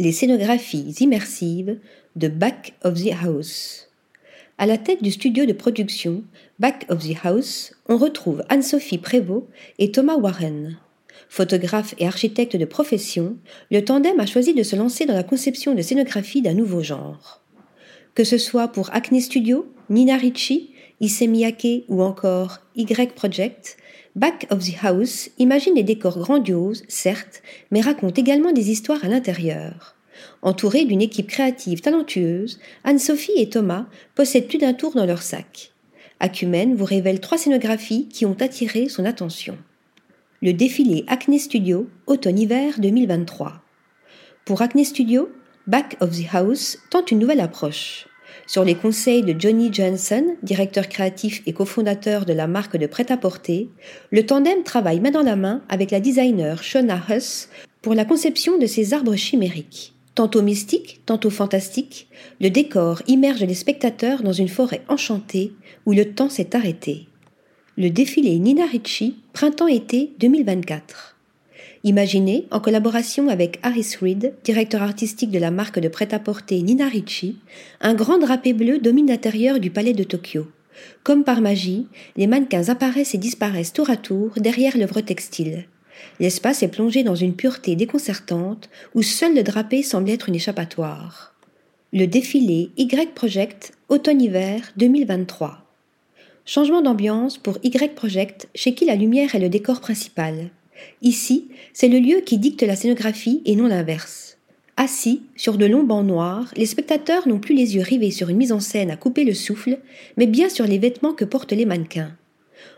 les scénographies immersives de Back of the House. À la tête du studio de production Back of the House, on retrouve Anne-Sophie Prévost et Thomas Warren. Photographe et architecte de profession, le tandem a choisi de se lancer dans la conception de scénographie d'un nouveau genre. Que ce soit pour Acne Studio, Nina Ricci, Issey Miyake ou encore Y Project, Back of the House imagine des décors grandioses, certes, mais raconte également des histoires à l'intérieur. Entourés d'une équipe créative talentueuse, Anne-Sophie et Thomas possèdent plus d'un tour dans leur sac. Acumen vous révèle trois scénographies qui ont attiré son attention. Le défilé Acne Studio automne-hiver 2023. Pour Acne Studio, Back of the House tente une nouvelle approche. Sur les conseils de Johnny Johnson, directeur créatif et cofondateur de la marque de prêt-à-porter, le tandem travaille main dans la main avec la designer Shona Huss pour la conception de ces arbres chimériques. Tantôt mystique, tantôt fantastique, le décor immerge les spectateurs dans une forêt enchantée où le temps s'est arrêté. Le défilé Nina Ricci, printemps-été 2024. Imaginé en collaboration avec Harris Reed, directeur artistique de la marque de prêt-à-porter Nina Ricci, un grand drapé bleu domine l'intérieur du palais de Tokyo. Comme par magie, les mannequins apparaissent et disparaissent tour à tour derrière l'œuvre textile. L'espace est plongé dans une pureté déconcertante où seul le drapé semble être une échappatoire. Le défilé Y Project automne-hiver 2023. Changement d'ambiance pour Y Project chez qui la lumière est le décor principal. Ici, c'est le lieu qui dicte la scénographie et non l'inverse. Assis sur de longs bancs noirs, les spectateurs n'ont plus les yeux rivés sur une mise en scène à couper le souffle, mais bien sur les vêtements que portent les mannequins.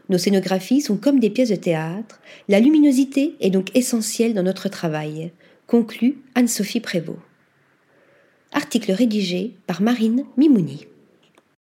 Nos scénographies sont comme des pièces de théâtre, la luminosité est donc essentielle dans notre travail, conclut Anne-Sophie Prévost. Article rédigé par Marine Mimouni.